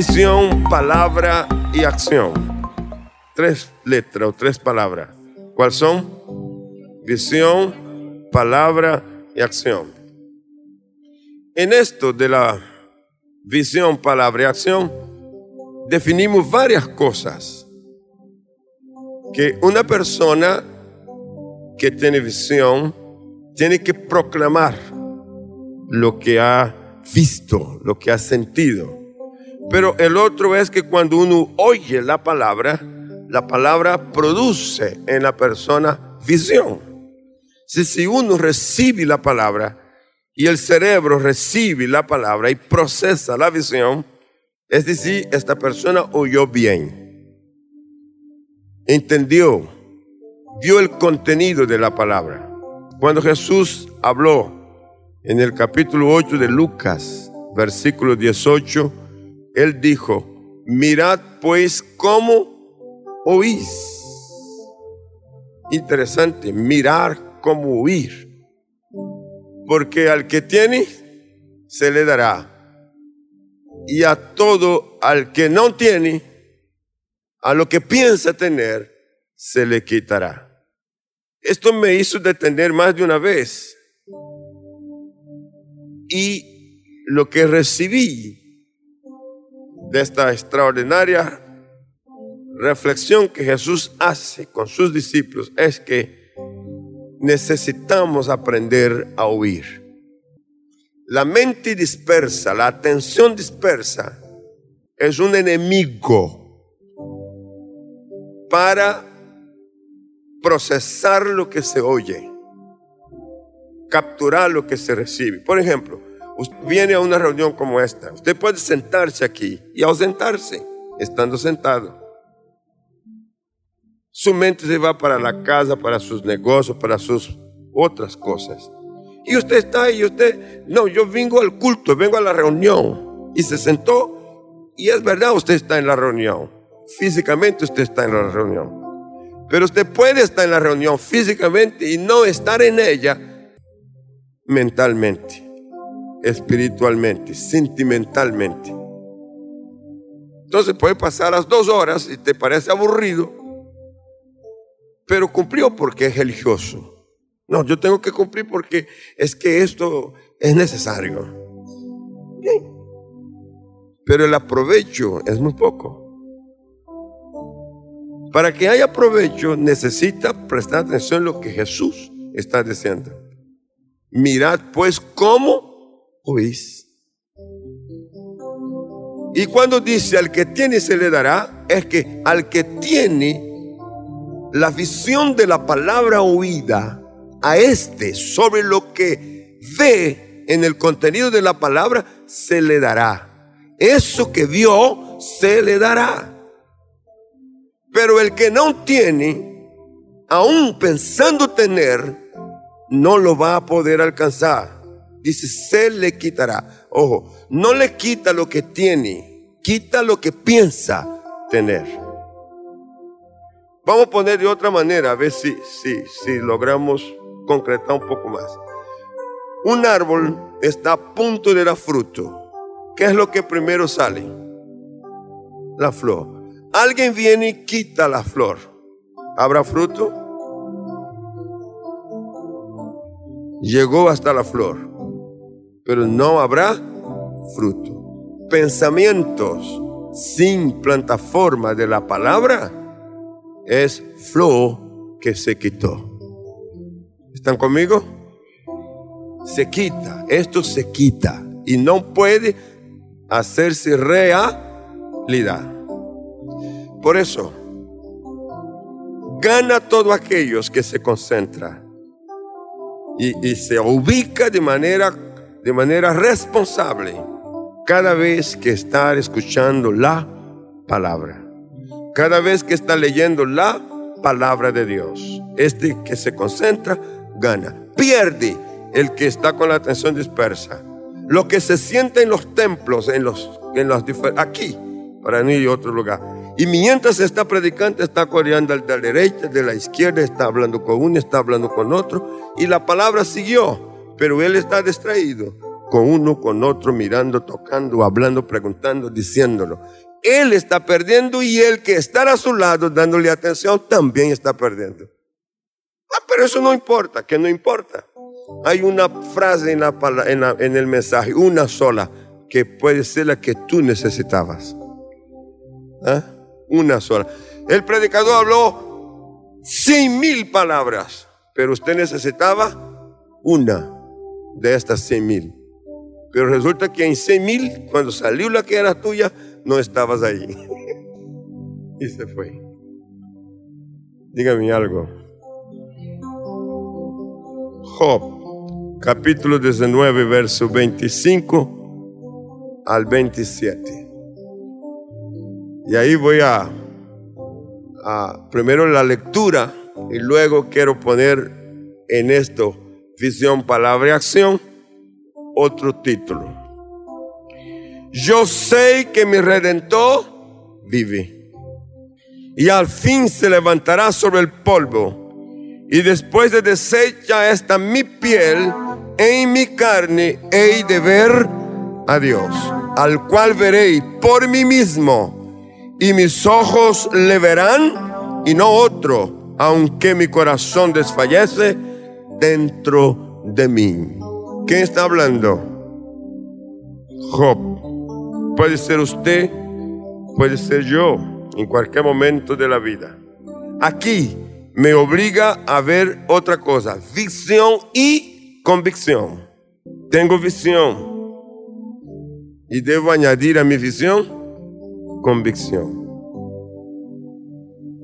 visión, palabra y acción. Tres letras o tres palabras. ¿Cuáles son? Visión, palabra y acción. En esto de la visión, palabra y acción, definimos varias cosas. Que una persona que tiene visión tiene que proclamar lo que ha visto, lo que ha sentido. Pero el otro es que cuando uno oye la palabra, la palabra produce en la persona visión. Si, si uno recibe la palabra y el cerebro recibe la palabra y procesa la visión, es decir, esta persona oyó bien, entendió, vio el contenido de la palabra. Cuando Jesús habló en el capítulo 8 de Lucas, versículo 18, él dijo, mirad pues cómo oís. Interesante, mirar cómo oír. Porque al que tiene, se le dará. Y a todo al que no tiene, a lo que piensa tener, se le quitará. Esto me hizo detener más de una vez. Y lo que recibí de esta extraordinaria reflexión que Jesús hace con sus discípulos es que necesitamos aprender a oír. La mente dispersa, la atención dispersa es un enemigo para procesar lo que se oye, capturar lo que se recibe. Por ejemplo, Usted viene a una reunión como esta. Usted puede sentarse aquí y ausentarse estando sentado. Su mente se va para la casa, para sus negocios, para sus otras cosas. Y usted está ahí, usted, no, yo vengo al culto, vengo a la reunión. Y se sentó y es verdad, usted está en la reunión. Físicamente usted está en la reunión. Pero usted puede estar en la reunión físicamente y no estar en ella mentalmente espiritualmente, sentimentalmente. Entonces puede pasar las dos horas y te parece aburrido, pero cumplió porque es religioso. No, yo tengo que cumplir porque es que esto es necesario. Pero el aprovecho es muy poco. Para que haya provecho necesita prestar atención a lo que Jesús está diciendo. Mirad pues cómo oís. Y cuando dice al que tiene se le dará, es que al que tiene la visión de la palabra oída, a este sobre lo que ve en el contenido de la palabra, se le dará. Eso que vio, se le dará. Pero el que no tiene, aún pensando tener, no lo va a poder alcanzar. Dice, se le quitará. Ojo, no le quita lo que tiene, quita lo que piensa tener. Vamos a poner de otra manera, a ver si, si, si logramos concretar un poco más. Un árbol está a punto de dar fruto. ¿Qué es lo que primero sale? La flor. Alguien viene y quita la flor. ¿Habrá fruto? Llegó hasta la flor pero no habrá fruto. Pensamientos sin plataforma de la palabra es flor que se quitó. ¿Están conmigo? Se quita, esto se quita y no puede hacerse realidad. Por eso, gana todo aquellos que se concentra y, y se ubica de manera de manera responsable cada vez que está escuchando la palabra, cada vez que está leyendo la palabra de Dios. Este que se concentra gana, pierde el que está con la atención dispersa. Lo que se siente en los templos, en los, en los aquí, para no ir a otro lugar. Y mientras está predicando, está coreando de la derecha, de la izquierda, está hablando con uno, está hablando con otro. Y la palabra siguió pero él está distraído. con uno, con otro, mirando, tocando, hablando, preguntando, diciéndolo. Él está perdiendo y el que está a su lado dándole atención también está perdiendo. Ah, pero eso no importa, que no importa. Hay una frase en, en, el mensaje, una sola, que puede ser la que tú necesitabas. ¿Ah? Una sola. El predicador habló cien mil palabras, pero usted necesitaba una de estas cien mil. Pero resulta que en cien mil, cuando salió la que era tuya, no estabas ahí. y se fue. Dígame algo. Job, capítulo 19, verso 25 al 27. Y ahí voy a, a primero la lectura y luego quiero poner en esto visión, palabra y acción otro título. Yo sé que mi redentor vive y al fin se levantará sobre el polvo y después de deshecha esta mi piel, en mi carne he de ver a Dios, al cual veré por mí mismo y mis ojos le verán y no otro, aunque mi corazón desfallece dentro de mí. ¿Quién está hablando? Job. Puede ser usted, puede ser yo, en cualquier momento de la vida. Aquí me obliga a ver otra cosa, visión y convicción. Tengo visión y debo añadir a mi visión convicción.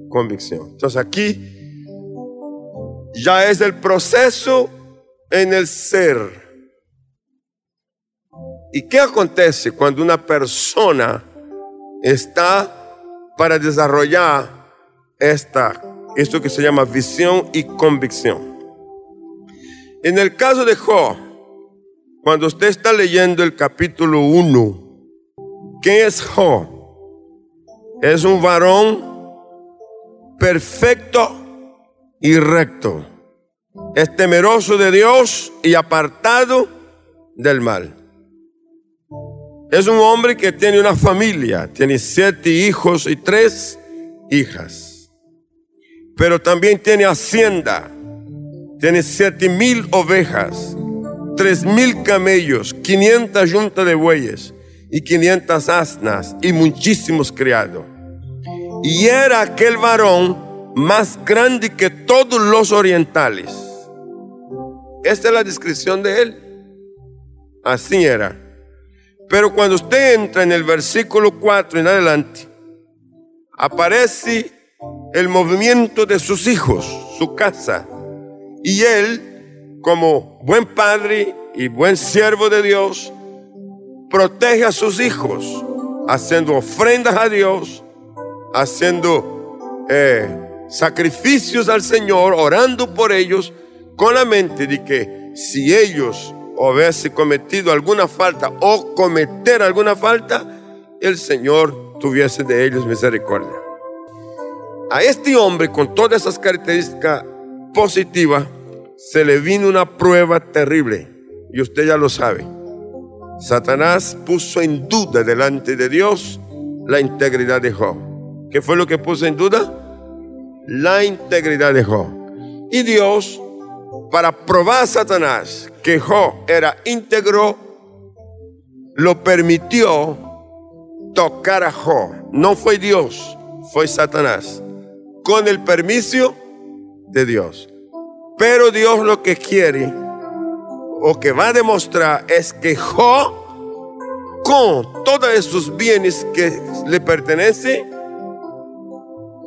Convicción. Entonces aquí ya es el proceso en el ser ¿Y qué acontece cuando una persona está para desarrollar esta, esto que se llama visión y convicción? En el caso de Job, cuando usted está leyendo el capítulo 1, ¿qué es Job? Es un varón perfecto y recto. Es temeroso de Dios y apartado del mal. Es un hombre que tiene una familia, tiene siete hijos y tres hijas. Pero también tiene hacienda, tiene siete mil ovejas, tres mil camellos, quinientas juntas de bueyes y quinientas asnas y muchísimos criados. Y era aquel varón más grande que todos los orientales. Esta es la descripción de él. Así era. Pero cuando usted entra en el versículo 4 en adelante, aparece el movimiento de sus hijos, su casa. Y él, como buen padre y buen siervo de Dios, protege a sus hijos, haciendo ofrendas a Dios, haciendo eh, sacrificios al Señor, orando por ellos, con la mente de que si ellos hubiese cometido alguna falta o cometer alguna falta, el Señor tuviese de ellos misericordia. A este hombre con todas esas características positivas se le vino una prueba terrible y usted ya lo sabe. Satanás puso en duda delante de Dios la integridad de Job. ¿Qué fue lo que puso en duda? La integridad de Job. Y Dios, para probar a Satanás que Job era íntegro, lo permitió tocar a Job. No fue Dios, fue Satanás. Con el permiso de Dios. Pero Dios lo que quiere o que va a demostrar es que Job, con todos esos bienes que le pertenecen,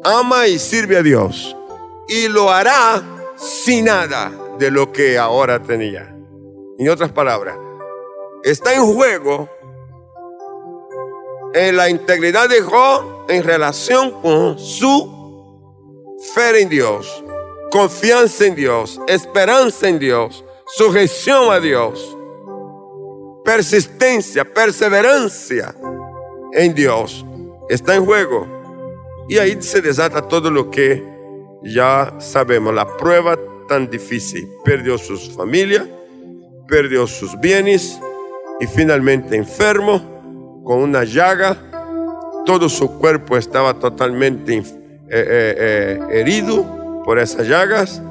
ama y sirve a Dios. Y lo hará sin nada de lo que ahora tenía. En otras palabras, está en juego en la integridad de Job en relación con su fe en Dios, confianza en Dios, esperanza en Dios, sujeción a Dios, persistencia, perseverancia en Dios. Está en juego. Y ahí se desata todo lo que ya sabemos, la prueba tan difícil. Perdió sus familias perdió sus bienes, y finalmente enfermo, con una llaga, todo su cuerpo estaba totalmente eh, eh, eh, herido por esas llagas.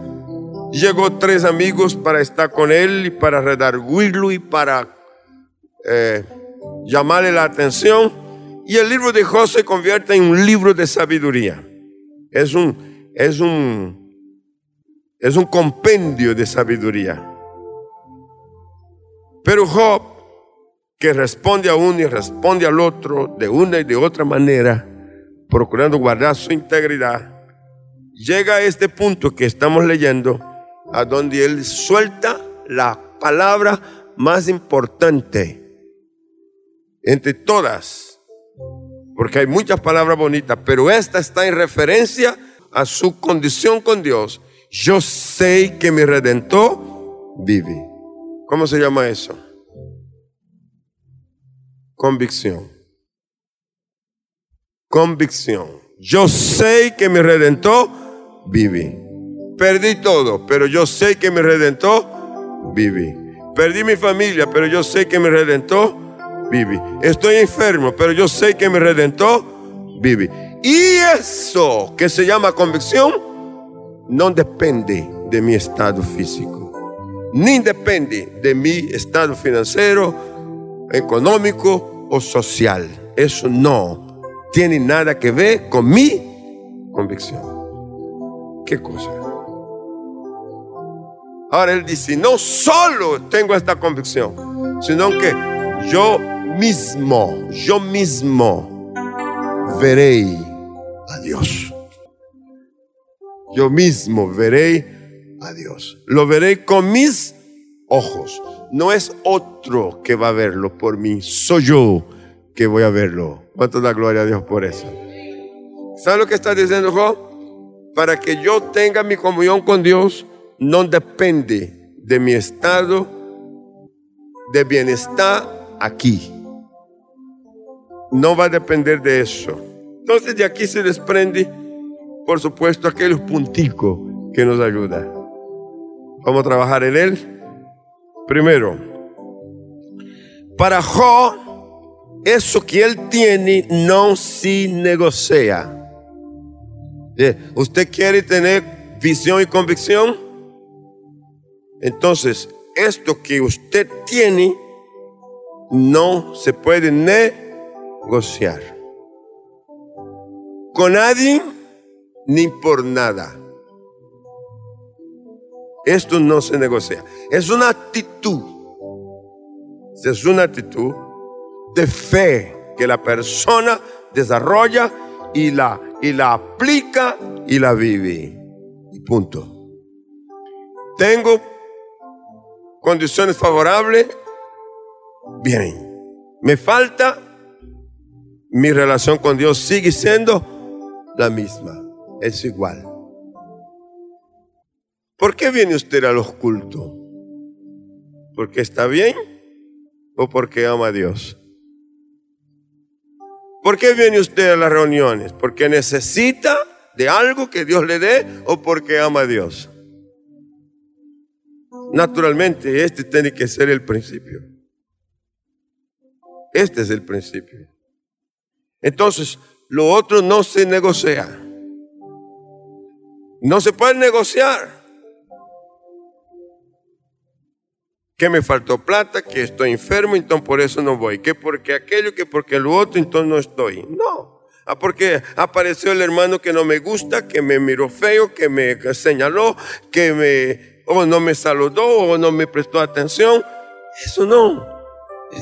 Llegó tres amigos para estar con él y para redarguirlo y para llamarle la atención. Y el libro de Job se convierte en un libro de sabiduría. Es un, es un, es un compendio de sabiduría. Pero Job, que responde a uno y responde al otro de una y de otra manera, procurando guardar su integridad, llega a este punto que estamos leyendo, a donde él suelta la palabra más importante entre todas, porque hay muchas palabras bonitas, pero esta está en referencia a su condición con Dios. Yo sé que mi redentor vive. ¿Cómo se llama eso? Convicción. Convicción. Yo sé que mi redentor vive. Perdí todo, pero yo sé que mi redentor vive. Perdí mi familia, pero yo sé que mi redentor vive. Estoy enfermo, pero yo sé que mi redentor vive. Y eso que se llama convicción no depende de mi estado físico ni depende de mi estado financiero, económico o social. Eso no tiene nada que ver con mi convicción. ¿Qué cosa? Ahora él dice, no solo tengo esta convicción, sino que yo mismo, yo mismo veré a Dios. Yo mismo veré a Dios. Lo veré con mis ojos. No es otro que va a verlo por mí, soy yo que voy a verlo. ¿Cuánto da gloria a Dios por eso? ¿Sabe lo que está diciendo Job? Para que yo tenga mi comunión con Dios, no depende de mi estado de bienestar aquí. No va a depender de eso. Entonces de aquí se desprende, por supuesto, aquellos punticos que nos ayudan. Vamos a trabajar en él. Primero, para Jo, eso que él tiene no se negocia. ¿Usted quiere tener visión y convicción? Entonces, esto que usted tiene no se puede negociar. Con nadie ni por nada. Esto no se negocia. Es una actitud. Es una actitud de fe que la persona desarrolla y la, y la aplica y la vive. Y punto. Tengo condiciones favorables. Bien. Me falta. Mi relación con Dios sigue siendo la misma. Es igual. ¿Por qué viene usted a los cultos? ¿Porque está bien o porque ama a Dios? ¿Por qué viene usted a las reuniones? ¿Porque necesita de algo que Dios le dé o porque ama a Dios? Naturalmente, este tiene que ser el principio. Este es el principio. Entonces, lo otro no se negocia. No se puede negociar. que me faltó plata, que estoy enfermo, entonces por eso no voy. Que porque aquello, que porque lo otro, entonces no estoy. No. Ah, porque apareció el hermano que no me gusta, que me miró feo, que me señaló, que me, o no me saludó, o no me prestó atención. Eso no.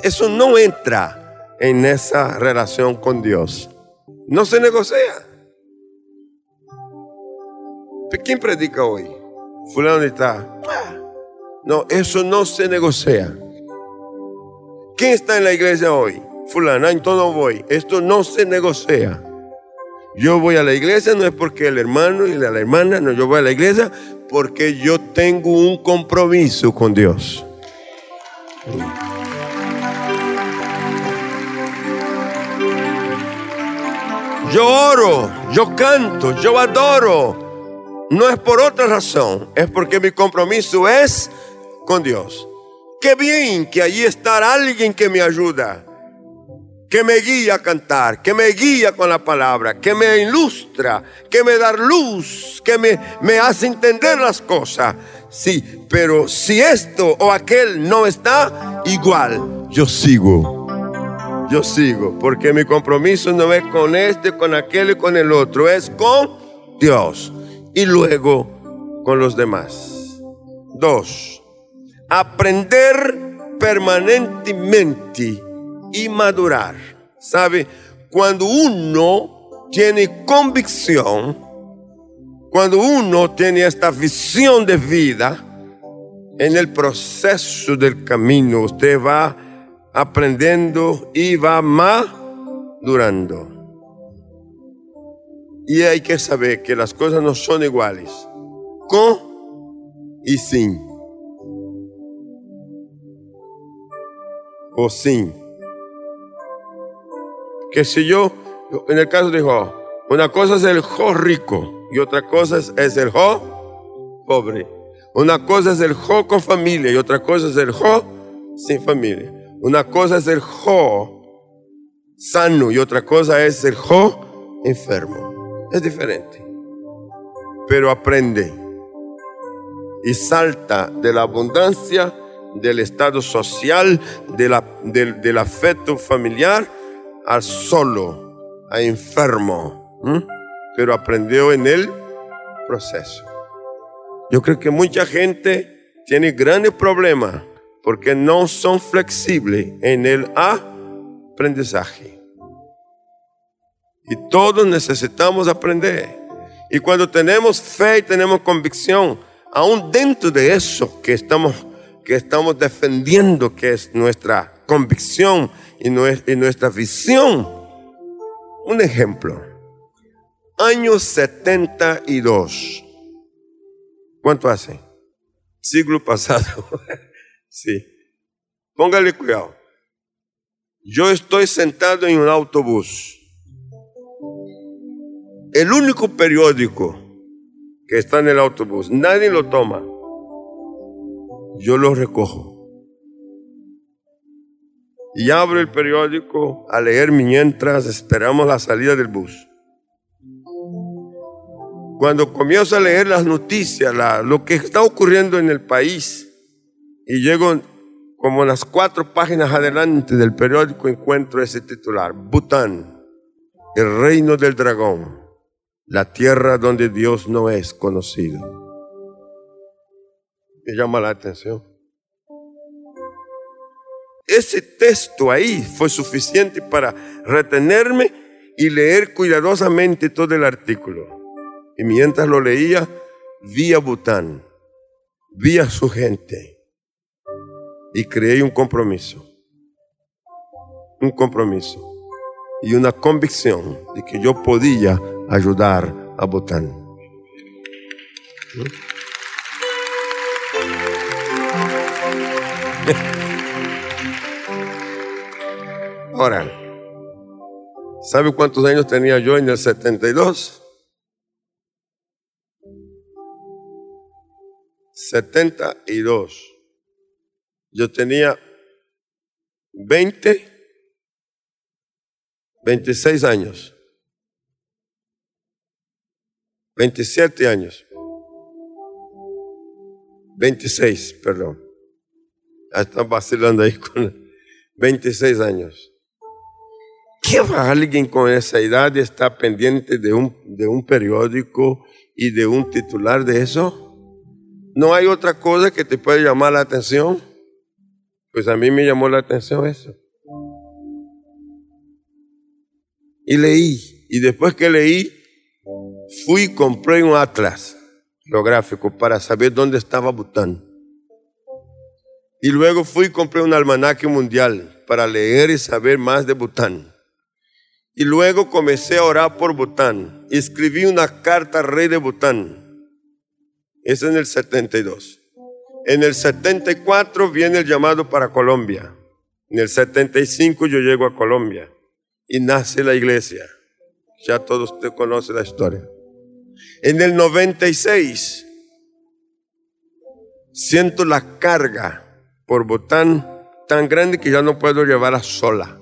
Eso no entra en esa relación con Dios. No se negocia. ¿Quién predica hoy? Fulano está. No, eso no se negocia. ¿Quién está en la iglesia hoy? Fulano, entonces no voy. Esto no se negocia. Yo voy a la iglesia no es porque el hermano y la hermana, no, yo voy a la iglesia porque yo tengo un compromiso con Dios. Yo oro, yo canto, yo adoro. No es por otra razón, es porque mi compromiso es con Dios. qué bien que allí está alguien que me ayuda, que me guía a cantar, que me guía con la palabra, que me ilustra, que me da luz, que me, me hace entender las cosas. Sí, pero si esto o aquel no está, igual yo sigo. Yo sigo, porque mi compromiso no es con este, con aquel y con el otro, es con Dios y luego con los demás. Dos, aprender permanentemente y madurar. ¿Sabe? Cuando uno tiene convicción, cuando uno tiene esta visión de vida, en el proceso del camino usted va aprendiendo y va madurando. Y hay que saber que las cosas no son iguales, con y sin. O sin. Que si yo, en el caso de Jo, una cosa es el Jo rico y otra cosa es el Jo pobre. Una cosa es el Jo con familia y otra cosa es el Jo sin familia. Una cosa es el Jo sano y otra cosa es el Jo enfermo es diferente. Pero aprende y salta de la abundancia, del estado social, de la, del, afecto familiar, al solo, a enfermo. Pero aprendió en el proceso. Yo creo que mucha gente tiene grandes problemas porque no son flexibles en el aprendizaje. Y todos necesitamos aprender. Y cuando tenemos fe y tenemos convicción, aún dentro de eso que estamos, que estamos defendiendo, que es nuestra convicción y, nuestra visión. Un ejemplo. Año 72. ¿Cuánto hace? Siglo pasado. sí. Póngale cuidado. Yo estoy sentado en un autobús el único periódico que está en el autobús, nadie lo toma. Yo lo recojo. Y abro el periódico a leer mientras esperamos la salida del bus. Cuando comienzo a leer las noticias, lo que está ocurriendo en el país, y llego como las cuatro páginas adelante del periódico, encuentro ese titular, Bután, el reino del dragón la tierra donde Dios no es conocido. Me llama la atención. Ese texto ahí fue suficiente para retenerme y leer cuidadosamente todo el artículo. Y mientras lo leía, vi a Bután, vi a su gente y creé un compromiso. Un compromiso y una convicción de que yo podía ayudar a Bután. Ahora, ¿sabe cuántos años tenía yo en el 72? 72. Yo tenía 20, 26 años. 27 años. 26, perdón. Están vacilando ahí con 26 años. ¿Qué va alguien con esa edad está pendiente de un, de un periódico y de un titular de eso? ¿No hay otra cosa que te pueda llamar la atención? Pues a mí me llamó la atención eso. Y leí. Y después que leí, fui y compré un atlas geográfico para saber dónde estaba Bután. Y luego fui y compré un almanaque mundial para leer y saber más de Bután. Y luego comencé a orar por Bután. Escribí una carta al rey de Bután. Es en el 72. En el 74 viene el llamado para Colombia. En el 75 yo llego a Colombia y nace la iglesia. Ya todos usted conoce la historia. En el 96 siento la carga por Bután tan grande que ya no puedo llevarla sola.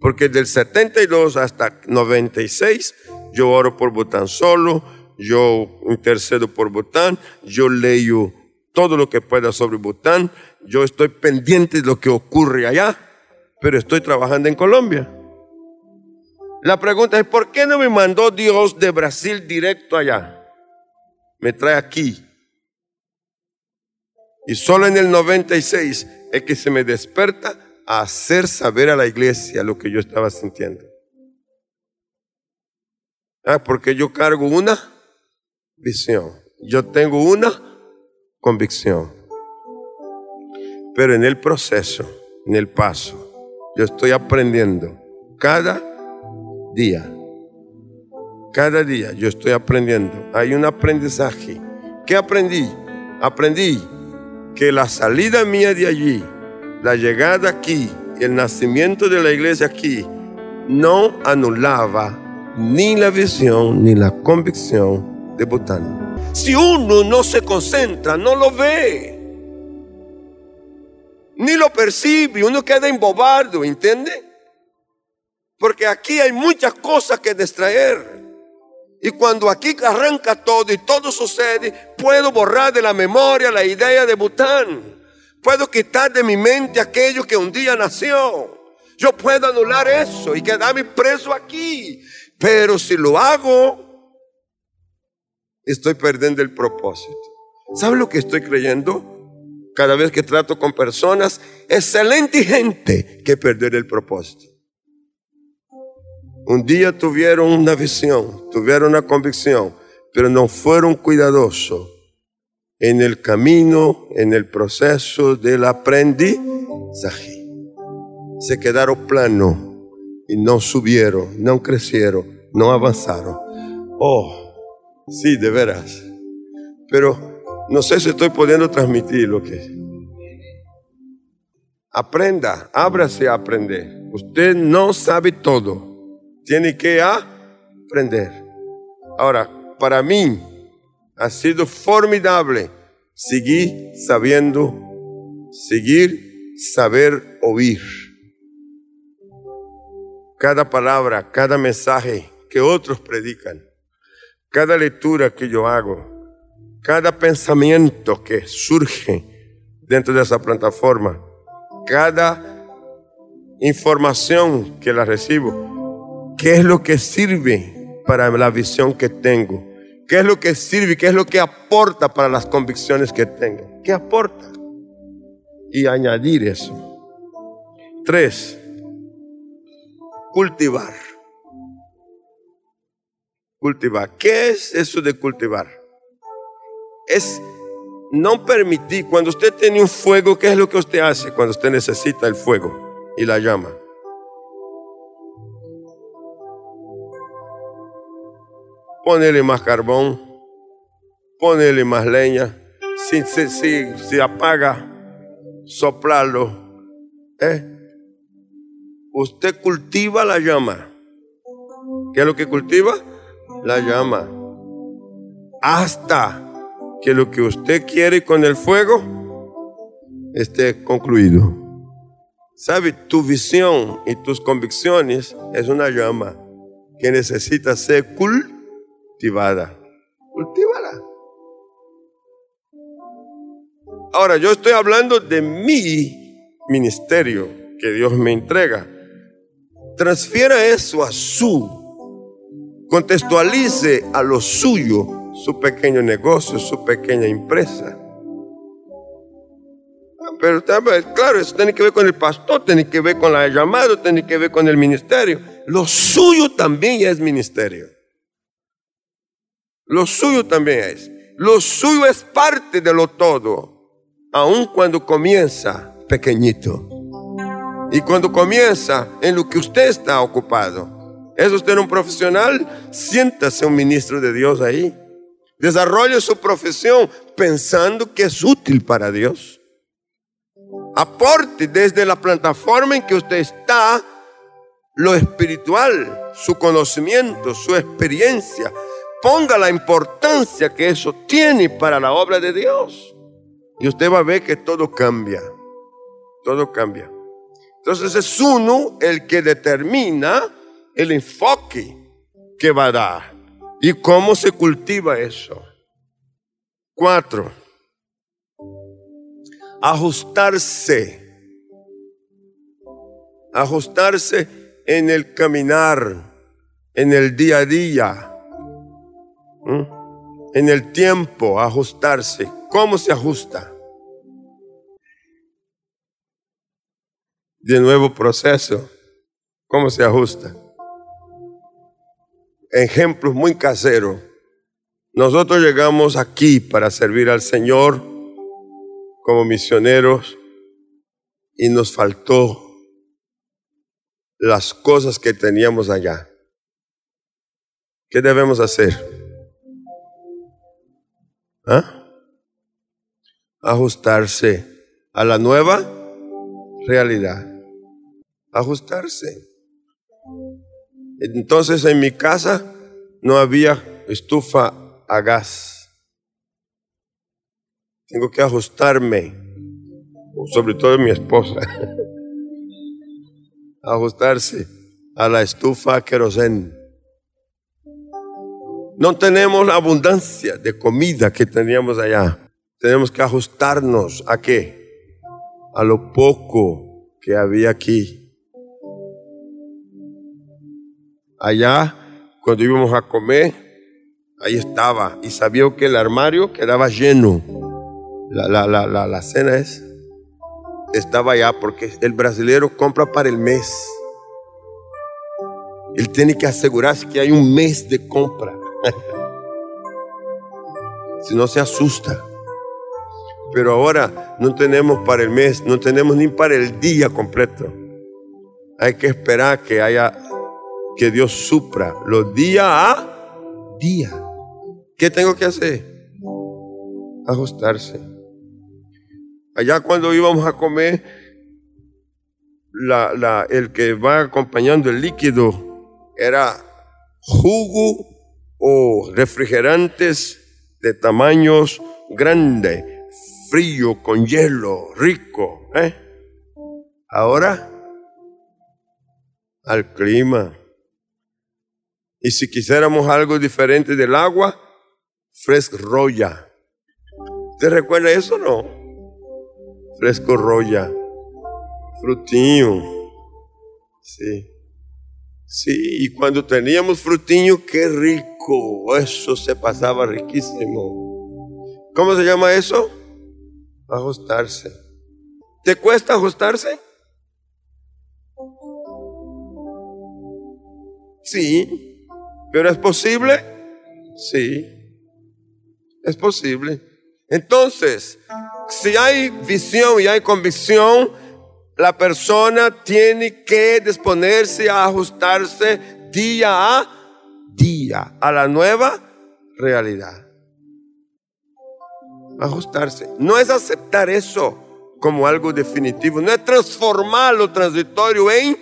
Porque del 72 hasta 96 yo oro por Bután solo, yo intercedo por Bután, yo leo todo lo que pueda sobre Bután, yo estoy pendiente de lo que ocurre allá, pero estoy trabajando en Colombia. La pregunta es, ¿por qué no me mandó Dios de Brasil directo allá? Me trae aquí. Y solo en el 96 es que se me desperta a hacer saber a la iglesia lo que yo estaba sintiendo. Ah, porque yo cargo una visión. Yo tengo una convicción. Pero en el proceso, en el paso, yo estoy aprendiendo cada día. Cada día yo estoy aprendiendo. Hay un aprendizaje. ¿Qué aprendí? Aprendí que la salida mía de allí, la llegada aquí, el nacimiento de la iglesia aquí, no anulaba ni la visión ni la convicción de Bután. Si uno no se concentra, no lo ve. Ni lo percibe, uno queda embobado, ¿entiende? Porque aquí hay muchas cosas que distraer. Y cuando aquí arranca todo y todo sucede, puedo borrar de la memoria la idea de Bután. Puedo quitar de mi mente aquello que un día nació. Yo puedo anular eso y quedarme preso aquí. Pero si lo hago, estoy perdiendo el propósito. ¿Sabe lo que estoy creyendo? Cada vez que trato con personas, excelente gente, que perder el propósito. Un día tuvieron una visión, tuvieron una convicción, pero no fueron cuidadosos en el camino, en el proceso del aprendizaje. Se quedaron plano y no subieron, no crecieron, no avanzaron. Oh, sí, de veras. Pero no sé si estoy pudiendo transmitir lo que es. Aprenda, ábrase a aprender. Usted no sabe todo. Tiene que aprender. Ahora, para mí ha sido formidable seguir sabiendo, seguir saber oír cada palabra, cada mensaje que otros predican, cada lectura que yo hago, cada pensamiento que surge dentro de esa plataforma, cada información que la recibo, qué es lo que sirve para la visión que tengo, qué es lo que sirve, qué es lo que aporta para las convicciones que tengo, qué aporta. Y añadir eso. Tres, cultivar. Cultivar. ¿Qué es eso de cultivar? Es no permitir, cuando usted tiene un fuego, ¿qué es lo que usted hace cuando usted necesita el fuego y la llama? Ponele más carbón, ponele más leña, si, se apaga, soplarlo. ¿eh? usted cultiva la llama. ¿Qué es lo que cultiva? La llama. Hasta que lo que usted quiere con el fuego esté concluido. ¿Sabe? Tu visión y tus convicciones es una llama que necesita ser cultivada. Cultívala. Ahora, yo estoy hablando de mi ministerio que Dios me entrega transfiera eso a su, contextualice a lo suyo, su pequeño negocio, su pequeña empresa. Ah, pero claro, eso tiene que ver con el pastor, tiene que ver con la llamada, tiene que ver con el ministerio. Lo suyo también es ministerio. Lo suyo también es. Lo suyo es parte de lo todo, aun cuando comienza pequeñito. Y cuando comienza en lo que usted está ocupado, ¿es usted un profesional? Siéntase un ministro de Dios ahí. Desarrolle su profesión pensando que es útil para Dios. Aporte desde la plataforma en que usted está lo espiritual, su conocimiento, su experiencia. Ponga la importancia que eso tiene para la obra de Dios. Y usted va a ver que todo cambia. todo cambia. Entonces es uno el que determina el enfoque que va a dar y cómo se cultiva eso. Cuatro, ajustarse. Ajustarse en el caminar, en el día a día, en el tiempo, ajustarse. ¿Cómo se ajusta? De nuevo proceso. ¿Cómo se ajusta? Ejemplos muy caseros. Nosotros llegamos aquí para servir al Señor como misioneros y nos faltó las cosas que teníamos allá. ¿Qué debemos hacer? ¿Ah? Ajustarse a la nueva realidad. Ajustarse. Entonces en mi casa no había estufa a gas. Tengo que ajustarme, sobre todo mi esposa, ajustarse a la estufa a querosén. No tenemos la abundancia de comida que teníamos allá. Tenemos que ajustarnos a qué? A lo poco que había aquí. Allá, cuando íbamos a comer, ahí estaba. Y sabía que el armario quedaba lleno. La, la, la, la, la cena es, estaba allá porque el brasileño compra para el mes. Él tiene que asegurarse que hay un mes de compra. si no se asusta. Pero ahora no tenemos para el mes, no tenemos ni para el día completo. Hay que esperar que haya, que Dios supra los días a día. ¿Qué tengo que hacer? Ajustarse. Allá cuando íbamos a comer, el que va acompañando el líquido era jugo o refrigerantes de tamaños grandes frío, con hielo, rico. ¿eh? Ahora, al clima. Y si quisiéramos algo diferente del agua, fresco roya. ¿Te recuerda eso o no? Fresco roya. Frutinho. Sí. Sí, y cuando teníamos frutinho, qué rico. Eso se pasaba riquísimo. ¿Cómo se llama eso? ajustarse. ¿Te cuesta ajustarse? Sí, pero es posible. Sí, es posible. Entonces, si hay visión y hay convicción, la persona tiene que disponerse a ajustarse día a día a la nueva realidad ajustarse. No es aceptar eso como algo definitivo, no es transformar lo transitorio en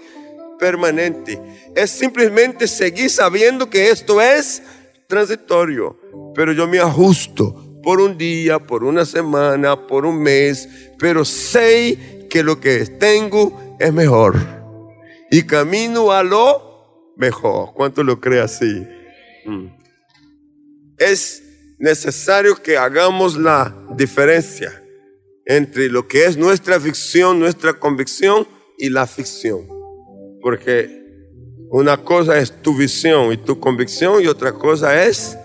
permanente. Es simplemente seguir sabiendo que esto es transitorio, pero yo me ajusto por un día, por una semana, por un mes, pero sé que lo que tengo es mejor y camino a lo mejor. ¿Cuánto lo cree así? Mm. Es necesario que hagamos la diferencia entre lo que es nuestra ficción, nuestra convicción y la ficción. Porque una cosa es tu visión y tu convicción y otra cosa es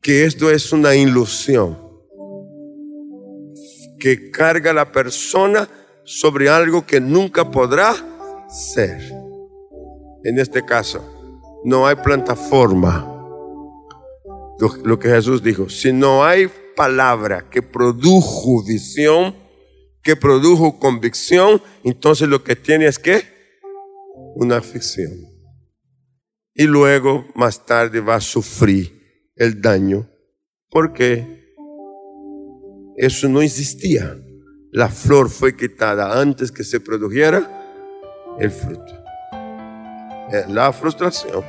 que esto es una ilusión que carga a la persona sobre algo que nunca podrá ser. En este caso, no hay plataforma lo que Jesús dijo, si no hay palabra que produjo visión, que produjo convicción, entonces lo que tiene es que una ficción. Y luego, más tarde, va a sufrir el daño, porque eso no existía. La flor fue quitada antes que se produjera el fruto. La frustración.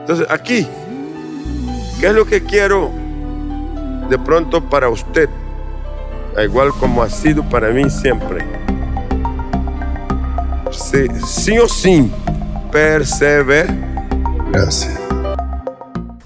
Entonces, aquí ¿Qué es lo que quiero de pronto para usted igual como ha sido para mí siempre. Sí, sí o sí, perseverancia.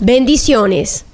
Bendiciones.